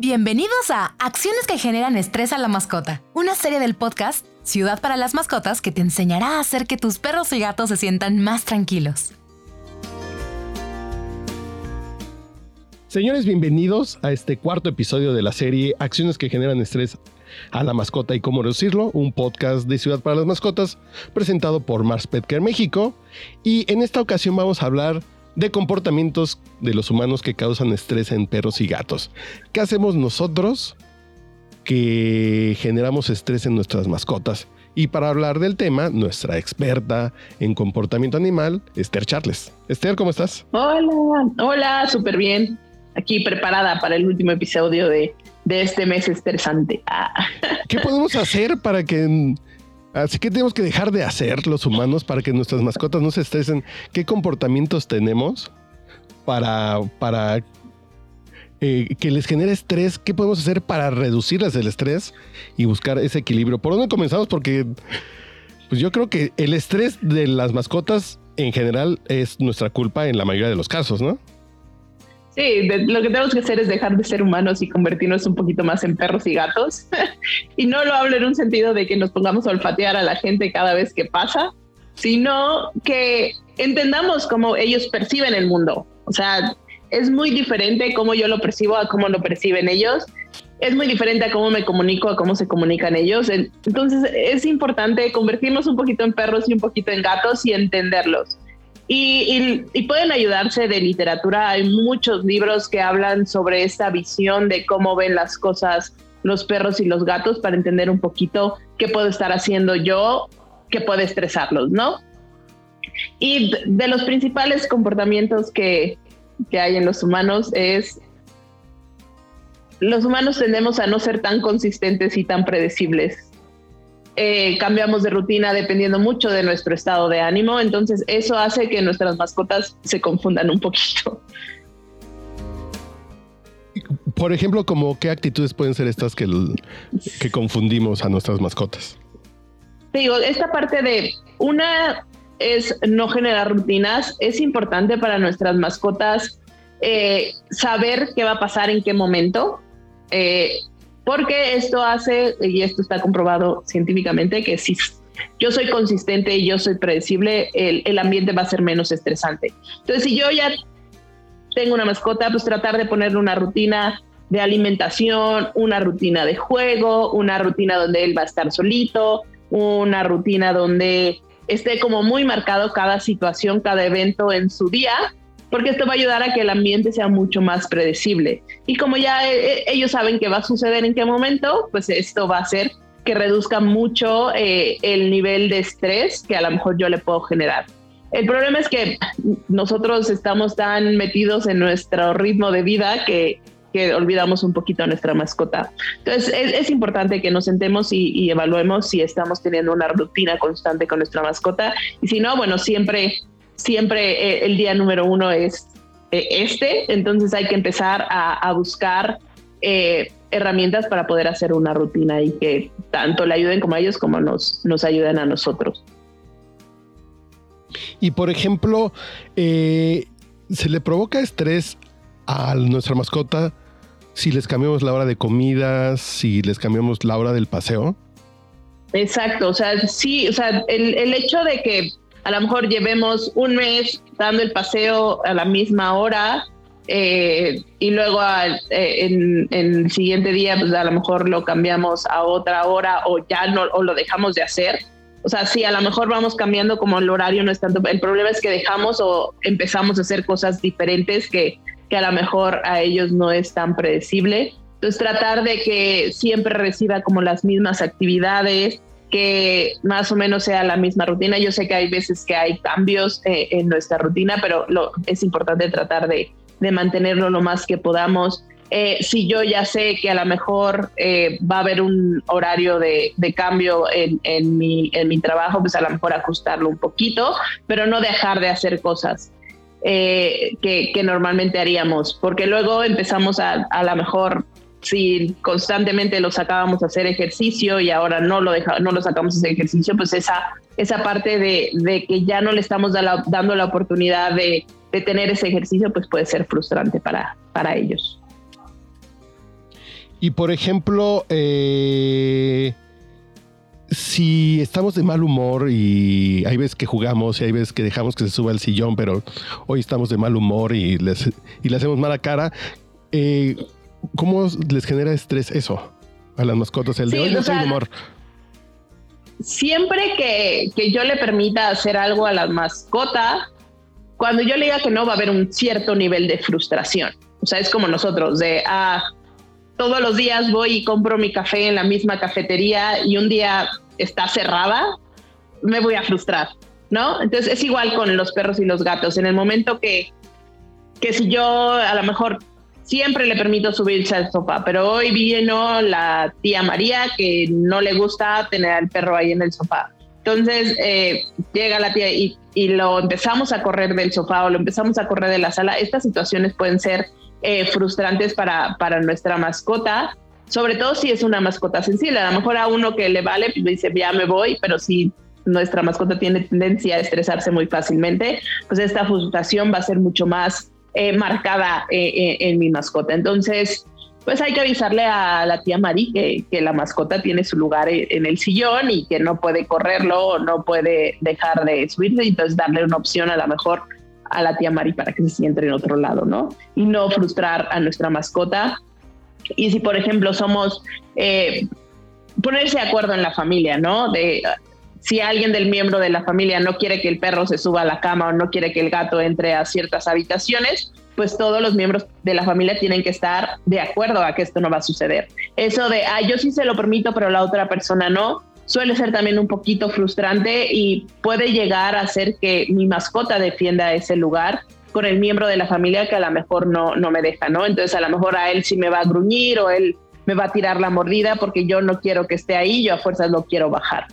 Bienvenidos a Acciones que generan estrés a la mascota, una serie del podcast Ciudad para las Mascotas que te enseñará a hacer que tus perros y gatos se sientan más tranquilos. Señores, bienvenidos a este cuarto episodio de la serie Acciones que generan estrés a la mascota y cómo reducirlo, un podcast de Ciudad para las Mascotas presentado por Mars Petcare México. Y en esta ocasión vamos a hablar de comportamientos de los humanos que causan estrés en perros y gatos. ¿Qué hacemos nosotros que generamos estrés en nuestras mascotas? Y para hablar del tema, nuestra experta en comportamiento animal, Esther Charles. Esther, ¿cómo estás? Hola, hola, súper bien. Aquí preparada para el último episodio de, de este mes estresante. Ah. ¿Qué podemos hacer para que Así que tenemos que dejar de hacer los humanos para que nuestras mascotas no se estresen. ¿Qué comportamientos tenemos para, para eh, que les genere estrés? ¿Qué podemos hacer para reducirles el estrés y buscar ese equilibrio? ¿Por dónde comenzamos? Porque pues yo creo que el estrés de las mascotas en general es nuestra culpa en la mayoría de los casos, ¿no? Sí, lo que tenemos que hacer es dejar de ser humanos y convertirnos un poquito más en perros y gatos. y no lo hablo en un sentido de que nos pongamos a olfatear a la gente cada vez que pasa, sino que entendamos cómo ellos perciben el mundo. O sea, es muy diferente cómo yo lo percibo a cómo lo perciben ellos. Es muy diferente a cómo me comunico, a cómo se comunican ellos. Entonces es importante convertirnos un poquito en perros y un poquito en gatos y entenderlos. Y, pueden ayudarse de literatura. Hay muchos libros que hablan sobre esta visión de cómo ven las cosas los perros y los gatos para entender un poquito qué puedo estar haciendo yo que puede estresarlos, ¿no? Y de los principales comportamientos que, que hay en los humanos es los humanos tendemos a no ser tan consistentes y tan predecibles eh, cambiamos de rutina dependiendo mucho de nuestro estado de ánimo, entonces eso hace que nuestras mascotas se confundan un poquito. Por ejemplo, como qué actitudes pueden ser estas que, que confundimos a nuestras mascotas. digo, esta parte de una es no generar rutinas, es importante para nuestras mascotas eh, saber qué va a pasar en qué momento. Eh, porque esto hace, y esto está comprobado científicamente, que si yo soy consistente y yo soy predecible, el, ambiente va a ser menos estresante. Entonces, si yo ya tengo una mascota, pues tratar de ponerle una rutina de alimentación, una rutina de juego, una rutina donde él va a estar solito, una rutina donde esté como muy marcado cada situación, cada evento en su día porque esto va a ayudar a que el ambiente sea mucho más predecible. Y como ya eh, eh, ellos saben que va a suceder en qué momento, pues esto va a hacer que reduzca mucho eh, el nivel de estrés que a lo mejor yo le puedo generar. El problema es que nosotros estamos tan metidos en nuestro ritmo de vida que, que olvidamos un poquito a nuestra mascota. Entonces es, importante que nos sentemos y, y, evaluemos si estamos teniendo una rutina constante con nuestra mascota y si no, bueno, siempre siempre eh, el día número uno es eh, este, entonces hay que empezar a, buscar eh, herramientas para poder hacer una rutina y que tanto le ayuden como a ellos como nos, nos ayuden a nosotros. Y por ejemplo, ¿se le provoca estrés a nuestra mascota si les cambiamos la hora de comida, si les cambiamos la hora del paseo? Exacto, o sea, sí, o sea, el, el hecho de que a lo mejor llevemos un mes dando el paseo a la misma hora eh, y luego eh, en, el siguiente día pues a lo mejor lo cambiamos a otra hora o ya no o lo dejamos de hacer. O sea, sí, a lo mejor vamos cambiando como el horario no es tanto. El problema es que dejamos o empezamos a hacer cosas diferentes que, que a lo mejor a ellos no es tan predecible. Entonces tratar de que siempre reciba como las mismas actividades, que más o menos sea la misma rutina. Yo sé que hay veces que hay cambios eh, en nuestra rutina, pero lo, es importante tratar de, mantenerlo lo más que podamos. Eh, si yo ya sé que a lo mejor eh, va a haber un horario de, cambio en, mi, en mi trabajo, pues a lo mejor ajustarlo un poquito, pero no dejar de hacer cosas. que, que, normalmente haríamos, porque luego empezamos a a lo mejor si constantemente lo sacábamos a hacer ejercicio y ahora no lo, deja, no sacamos a hacer ejercicio, pues esa, esa parte de, de que ya no le estamos dando la oportunidad de, de, tener ese ejercicio, pues puede ser frustrante para, para ellos. Y por ejemplo, eh, si estamos de mal humor y hay veces que jugamos y hay veces que dejamos que se suba el sillón, pero hoy estamos de mal humor y, y le hacemos mala cara, eh, ¿cómo les genera estrés eso a las mascotas? El de hoy no de humor. Siempre que, que yo le permita hacer algo a la mascota, cuando yo le diga que no, va a haber un cierto nivel de frustración. O sea, es como nosotros, de, ah, todos los días voy y compro mi café en la misma cafetería y un día está cerrada, me voy a frustrar, ¿no? Entonces es igual con los perros y los gatos. En el momento que, que si yo a lo mejor siempre le permito subirse al sofá, pero hoy vino la tía María que no le gusta tener al perro ahí en el sofá. Entonces eh, llega la tía y, lo empezamos a correr del sofá o lo empezamos a correr de la sala. Estas situaciones pueden ser eh, frustrantes para, para nuestra mascota, sobre todo si es una mascota sensible. A lo mejor a uno que le vale, pues dice, ya me voy, pero si nuestra mascota tiene tendencia a estresarse muy fácilmente, pues esta frustración va a ser mucho más eh, marcada eh, en mi mascota. Entonces, pues hay que avisarle a la tía Mari que, la mascota tiene su lugar en el sillón y que no puede correrlo no puede dejar de subirse y entonces darle una opción a lo mejor a la tía Mari para que se siente en otro lado, ¿no? Y no frustrar a nuestra mascota. Y si, por ejemplo, somos eh, ponerse de acuerdo en la familia, ¿no? Si alguien del miembro de la familia no quiere que el perro se suba a la cama o no quiere que el gato entre a ciertas habitaciones, pues todos los miembros de la familia tienen que estar de acuerdo a que esto no va a suceder. Eso de, ah, yo sí se lo permito, pero la otra persona no, suele ser también un poquito frustrante y puede llegar a hacer que mi mascota defienda ese lugar con el miembro de la familia que a lo mejor no, no me deja, ¿no? Entonces a lo mejor a él sí me va a gruñir o él me va a tirar la mordida porque yo no quiero que esté ahí, yo a fuerzas lo quiero bajar.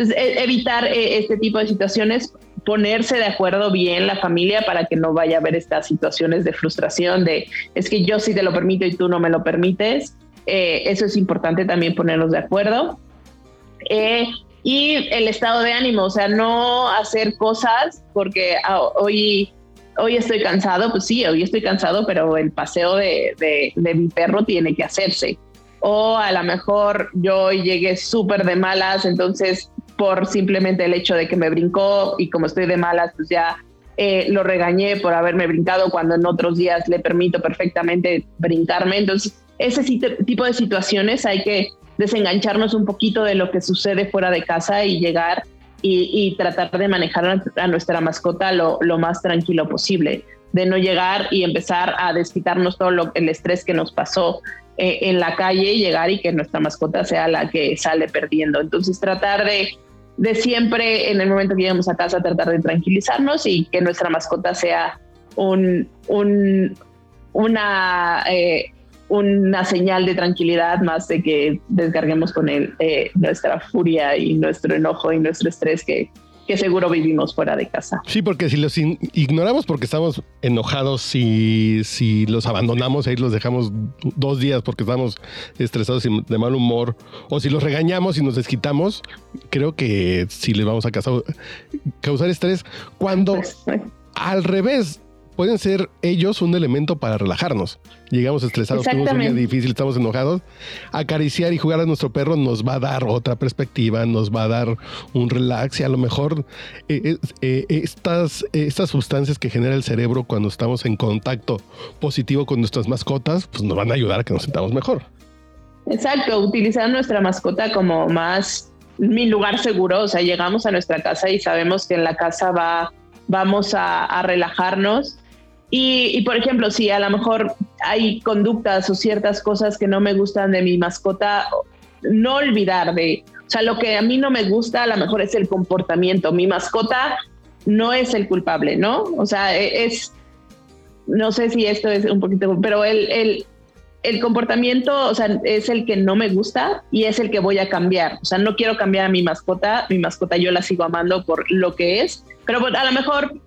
Entonces, e, evitar eh, este tipo de situaciones, ponerse de acuerdo bien la familia para que no vaya a haber estas situaciones de frustración, de es que yo sí te lo permito y tú no me lo permites. Eh, eso es importante también ponernos de acuerdo. Eh, y el estado de ánimo, o sea, no hacer cosas porque ah, hoy, hoy estoy cansado, pues sí, hoy estoy cansado, pero el paseo de, de, mi perro tiene que hacerse. O a lo mejor yo llegué súper de malas, entonces por simplemente el hecho de que me brincó y como estoy de malas, pues ya eh, lo regañé por haberme brincado cuando en otros días le permito perfectamente brincarme. Entonces, ese tipo de situaciones hay que desengancharnos un poquito de lo que sucede fuera de casa y llegar y, tratar de manejar a nuestra mascota lo, más tranquilo posible, de no llegar y empezar a desquitarnos todo lo, el estrés que nos pasó eh, en la calle, llegar y que nuestra mascota sea la que sale perdiendo. Entonces tratar de, de siempre en el momento que lleguemos a casa tratar de tranquilizarnos y que nuestra mascota sea un, un una... Eh, una señal de tranquilidad más de que descarguemos con él eh, nuestra furia y nuestro enojo y nuestro estrés que, que seguro vivimos fuera de casa. Sí, porque si los ignoramos porque estamos enojados, si, si los abandonamos, ahí los dejamos dos días porque estamos estresados y de mal humor, o si los regañamos y nos desquitamos, creo que sí les vamos a causar, causar estrés. Cuando al revés, pueden ser ellos un elemento para relajarnos. Llegamos estresados, tenemos un día difícil, estamos enojados. Acariciar y jugar a nuestro perro nos va a dar otra perspectiva, nos va a dar un relax y a lo mejor eh, eh, eh, estas, estas sustancias que genera el cerebro cuando estamos en contacto positivo con nuestras mascotas, pues nos van a ayudar a que nos sintamos mejor. Exacto, utilizar nuestra mascota como más mi lugar seguro, o sea, llegamos a nuestra casa y sabemos que en la casa va, vamos a, a relajarnos y, por ejemplo, si a lo mejor hay conductas o ciertas cosas que no me gustan de mi mascota, no olvidar de, o sea, lo que a mí no me gusta a lo mejor es el comportamiento. Mi mascota no es el culpable, ¿no? O sea, e, es, no sé si esto es un poquito, pero el, el, el comportamiento, o sea, es el que no me gusta y es el que voy a cambiar. O sea, no quiero cambiar a mi mascota, mi mascota yo la sigo amando por lo que es, pero a lo mejor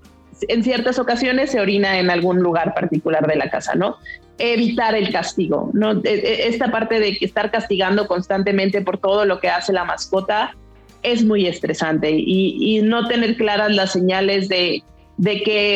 en ciertas ocasiones se orina en algún lugar particular de la casa, ¿no? Evitar el castigo, ¿no? E, e, esta parte de estar castigando constantemente por todo lo que hace la mascota es muy estresante y, no tener claras las señales de, de qué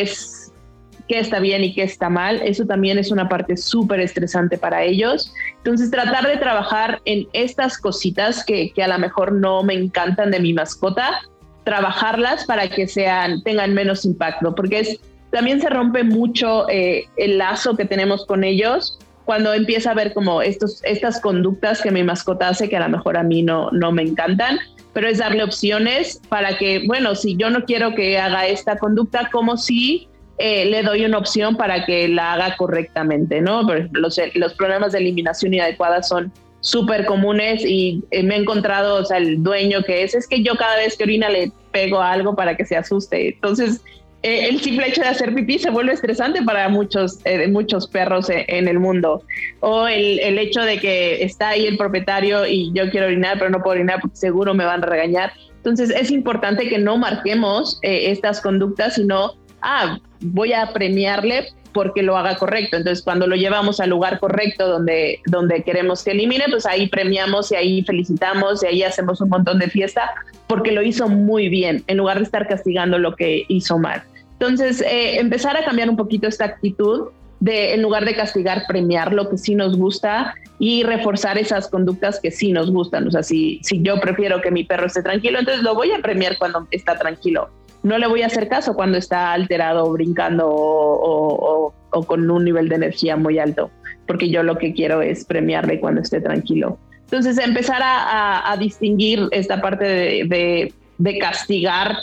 está bien y qué está mal. Eso también es una parte súper estresante para ellos. Entonces, tratar de trabajar en estas cositas que, que, a lo mejor no me encantan de mi mascota, trabajarlas para que sean, tengan menos impacto, porque es, también se rompe mucho eh, el lazo que tenemos con ellos cuando empieza a ver como estos, estas conductas que mi mascota hace que a lo mejor a mí no, no me encantan pero es darle opciones para que, bueno, si yo no quiero que haga esta conducta, como si eh, le doy una opción para que la haga correctamente, ¿no? Los, los problemas de eliminación inadecuada son súper comunes y eh, me he encontrado, o sea, el dueño que es, es que yo cada vez que orina le pego algo para que se asuste. Entonces, eh, el simple hecho de hacer pipí se vuelve estresante para muchos, eh, muchos perros en el mundo. O el, el, hecho de que está ahí el propietario y yo quiero orinar, pero no puedo orinar porque seguro me van a regañar. Entonces es importante que no marquemos estas conductas, sino, ah, voy a premiarle porque lo haga correcto. Entonces, cuando lo llevamos al lugar correcto donde, donde queremos que elimine, pues ahí premiamos y ahí felicitamos y ahí hacemos un montón de fiesta porque lo hizo muy bien, en lugar de estar castigando lo que hizo mal. Entonces, eh, empezar a cambiar un poquito esta actitud de, en lugar de castigar, premiar lo que sí nos gusta y reforzar esas conductas que sí nos gustan. O sea, si, si yo prefiero que mi perro esté tranquilo, entonces lo voy a premiar cuando está tranquilo. No le voy a hacer caso cuando está alterado, brincando o, o con un nivel de energía muy alto, porque yo lo que quiero es premiarle cuando esté tranquilo. Entonces, empezar a, distinguir esta parte de, de, castigar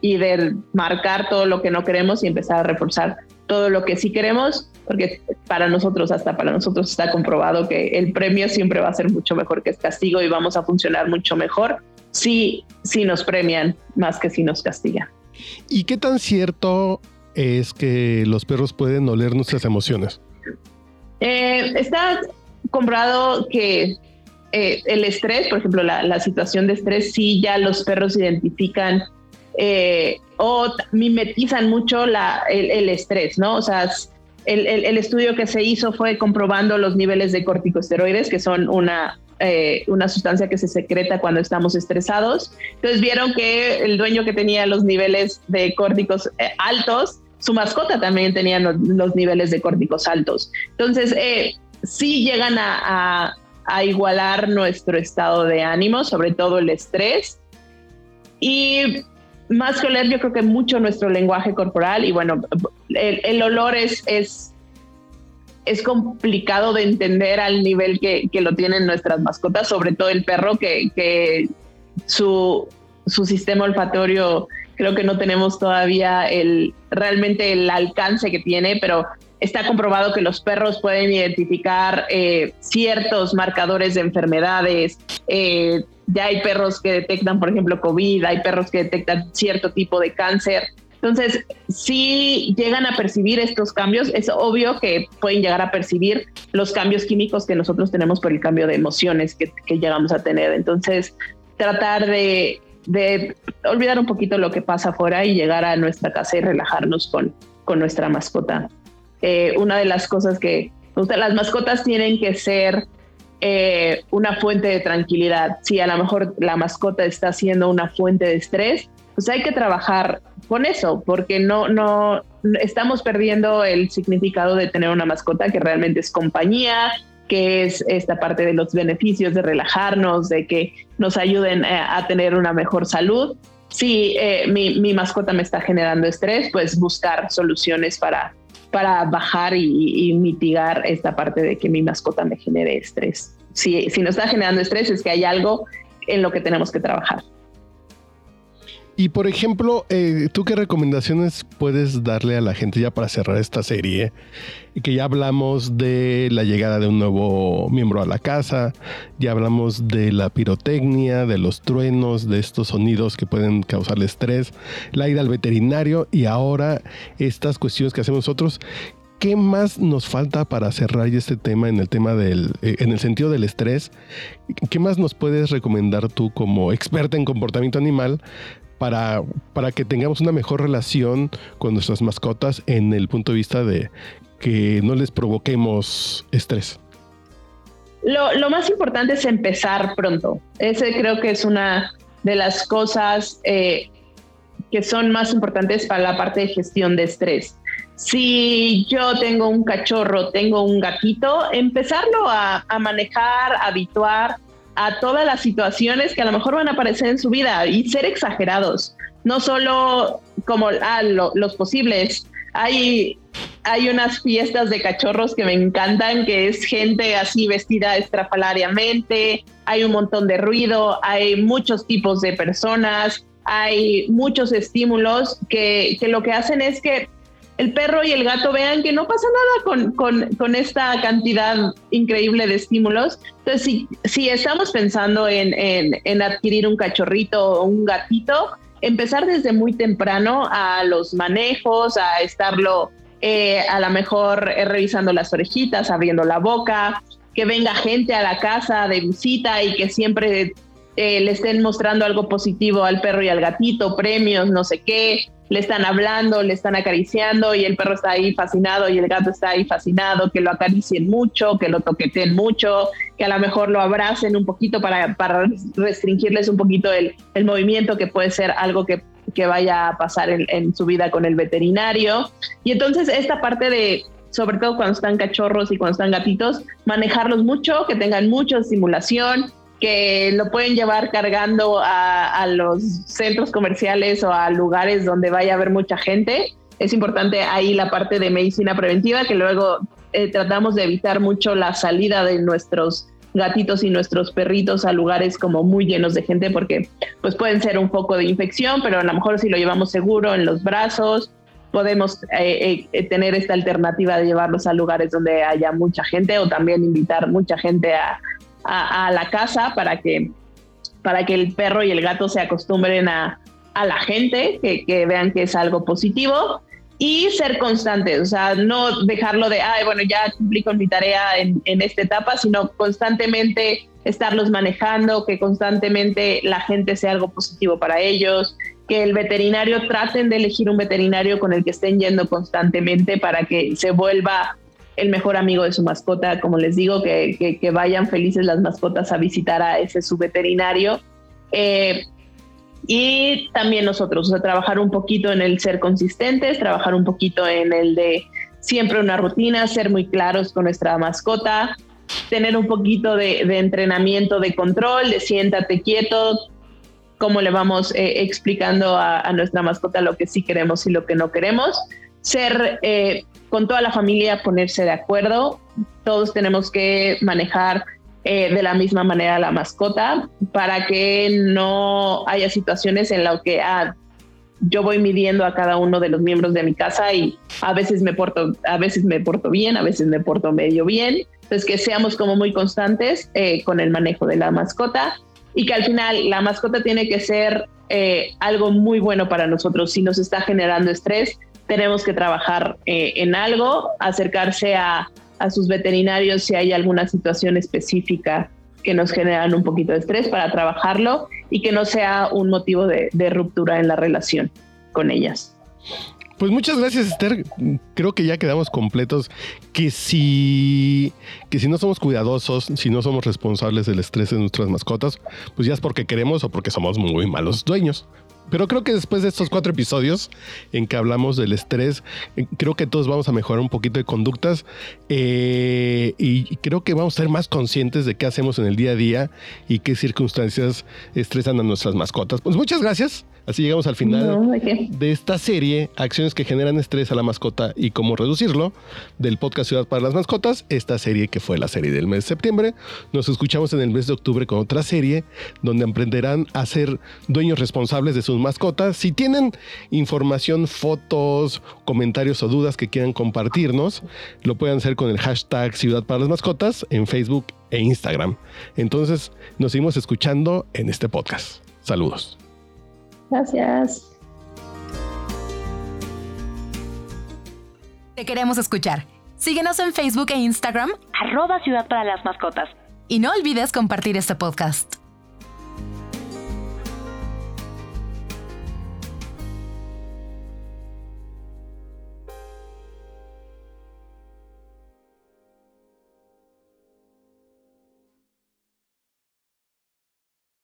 y de marcar todo lo que no queremos y empezar a reforzar todo lo que sí queremos, porque para nosotros, hasta para nosotros está comprobado que el premio siempre va a ser mucho mejor que el castigo y vamos a funcionar mucho mejor si, si nos premian más que si nos castigan. ¿Y qué tan cierto es que los perros pueden oler nuestras emociones? Eh, está comprobado que eh, el estrés, por ejemplo, la, situación de estrés, sí ya los perros identifican eh, o mimetizan mucho la, el, estrés, ¿no? O sea, el, el, estudio que se hizo fue comprobando los niveles de corticosteroides, que son una, eh, una sustancia que se secreta cuando estamos estresados. Entonces vieron que el dueño que tenía los niveles de córticos altos, su mascota también tenía los, niveles de córticos altos. Entonces, sí llegan a, igualar nuestro estado de ánimo, sobre todo el estrés. Y más que oler, yo creo que mucho nuestro lenguaje corporal y bueno, el, olor es, es, es, complicado de entender al nivel que, que, lo tienen nuestras mascotas, sobre todo el perro, que, que su, su, sistema olfatorio creo que no tenemos todavía el, realmente el alcance que tiene, pero Está comprobado que los perros pueden identificar eh, ciertos marcadores de enfermedades. Eh, ya hay perros que detectan, por ejemplo, COVID, hay perros que detectan cierto tipo de cáncer. Entonces, si llegan a percibir estos cambios, es obvio que pueden llegar a percibir los cambios químicos que nosotros tenemos por el cambio de emociones que, llegamos a tener. Entonces, tratar de, olvidar un poquito lo que pasa afuera y llegar a nuestra casa y relajarnos con, con nuestra mascota. Eh, una de las cosas que las mascotas tienen que ser eh, una fuente de tranquilidad. Si a lo mejor la mascota está siendo una fuente de estrés, pues hay que trabajar con eso, porque no, no estamos perdiendo el significado de tener una mascota que realmente es compañía, que es esta parte de los beneficios de relajarnos, de que nos ayuden eh, a, tener una mejor salud. Si mi, mi mascota me está generando estrés, pues buscar soluciones para, para bajar y, mitigar esta parte de que mi mascota me genere estrés. Si, si nos está generando estrés es que hay algo en lo que tenemos que trabajar. Y por ejemplo, eh, ¿tú qué recomendaciones puedes darle a la gente ya para cerrar esta serie? Que ya hablamos de la llegada de un nuevo miembro a la casa, ya hablamos de la pirotecnia, de los truenos, de estos sonidos que pueden causarle estrés, la ida al veterinario y ahora estas cuestiones que hacemos nosotros. ¿Qué más nos falta para cerrar este tema en el tema del, eh, en el sentido del estrés? ¿Qué más nos puedes recomendar tú como experta en comportamiento animal para, para que tengamos una mejor relación con nuestras mascotas en el punto de vista de que no les provoquemos estrés? Lo, más importante es empezar pronto. Ese creo que es una de las cosas eh, que son más importantes para la parte de gestión de estrés. si yo tengo un cachorro, tengo un gatito, empezarlo a, manejar, a habituar a todas las situaciones que a lo mejor van a aparecer en su vida y ser exagerados, no solo como ah, los posibles. Hay, hay unas fiestas de cachorros que me encantan, que es gente así vestida estrafalariamente, hay un montón de ruido, hay muchos tipos de personas, hay muchos estímulos que, que lo que hacen es que el perro y el gato vean que no pasa nada con, esta cantidad increíble de estímulos. Entonces, si, estamos pensando en, adquirir un cachorrito o un gatito, empezar desde muy temprano a los manejos, a estarlo eh, a lo mejor eh, revisando las orejitas, abriendo la boca, que venga gente a la casa de visita y que siempre eh, le estén mostrando algo positivo al perro y al gatito, premios, no sé qué, le están hablando, le están acariciando y el perro está ahí fascinado y el gato está ahí fascinado, que lo acaricien mucho, que lo toqueten mucho, que a lo mejor lo abracen un poquito para, para restringirles un poquito el, el, movimiento, que puede ser algo que, que vaya a pasar en, en su vida con el veterinario. Y entonces esta parte de, sobre todo cuando están cachorros y cuando están gatitos, manejarlos mucho, que tengan mucha estimulación, que lo pueden llevar cargando a, los centros comerciales o a lugares donde vaya a haber mucha gente. Es importante ahí la parte de medicina preventiva, que luego eh, tratamos de evitar mucho la salida de nuestros gatitos y nuestros perritos a lugares como muy llenos de gente porque pues pueden ser un poco de infección, pero a lo mejor si lo llevamos seguro en los brazos, podemos eh, eh, tener esta alternativa de llevarlos a lugares donde haya mucha gente o también invitar mucha gente a, a, la casa para que, para que el perro y el gato se acostumbren a, a la gente, que, que, vean que es algo positivo y ser constantes, o sea, no dejarlo de, ay, bueno, ya cumplí con mi tarea en, en esta etapa, sino constantemente estarlos manejando, que constantemente la gente sea algo positivo para ellos, que el veterinario traten de elegir un veterinario con el que estén yendo constantemente para que se vuelva el mejor amigo de su mascota, como les digo, que, vayan felices las mascotas a visitar a ese su veterinario. Eh, y también nosotros, o sea, trabajar un poquito en el ser consistentes, trabajar un poquito en el de siempre una rutina, ser muy claros con nuestra mascota, tener un poquito de, entrenamiento de control, de siéntate quieto, cómo le vamos eh, explicando a, nuestra mascota lo que sí queremos y lo que no queremos, ser eh, con toda la familia ponerse de acuerdo. Todos tenemos que manejar eh, de la misma manera la mascota para que no haya situaciones en las que ah, yo voy midiendo a cada uno de los miembros de mi casa y a veces me porto, a veces me porto bien, a veces me porto medio bien. Entonces que seamos como muy constantes eh, con el manejo de la mascota y que al final la mascota tiene que ser eh, algo muy bueno para nosotros. Si nos está generando estrés, tenemos que trabajar eh, en algo, acercarse a, sus veterinarios si hay alguna situación específica que nos generan un poquito de estrés para trabajarlo y que no sea un motivo de, ruptura en la relación con ellas. Pues muchas gracias, Esther. Creo que ya quedamos completos. Que si, que si no somos cuidadosos, si no somos responsables del estrés de nuestras mascotas, pues ya es porque queremos o porque somos muy malos dueños. Pero creo que después de estos cuatro episodios en que hablamos del estrés, eh, creo que todos vamos a mejorar un poquito de conductas eh, y creo que vamos a ser más conscientes de qué hacemos en el día a día y qué circunstancias estresan a nuestras mascotas. Pues muchas gracias. Así llegamos al final de esta serie, Acciones que generan estrés a la mascota y cómo reducirlo, del podcast Ciudad para las Mascotas, esta serie que fue la serie del mes de septiembre. Nos escuchamos en el mes de octubre con otra serie donde aprenderán a ser dueños responsables de sus mascotas. Si tienen información, fotos, comentarios o dudas que quieran compartirnos, lo pueden hacer con el hashtag Ciudad para las Mascotas en Facebook e Instagram. Entonces, nos seguimos escuchando en este podcast. Saludos. Gracias. Te queremos escuchar. Síguenos en Facebook e Instagram, arroba Ciudad para las Mascotas. Y no olvides compartir este podcast.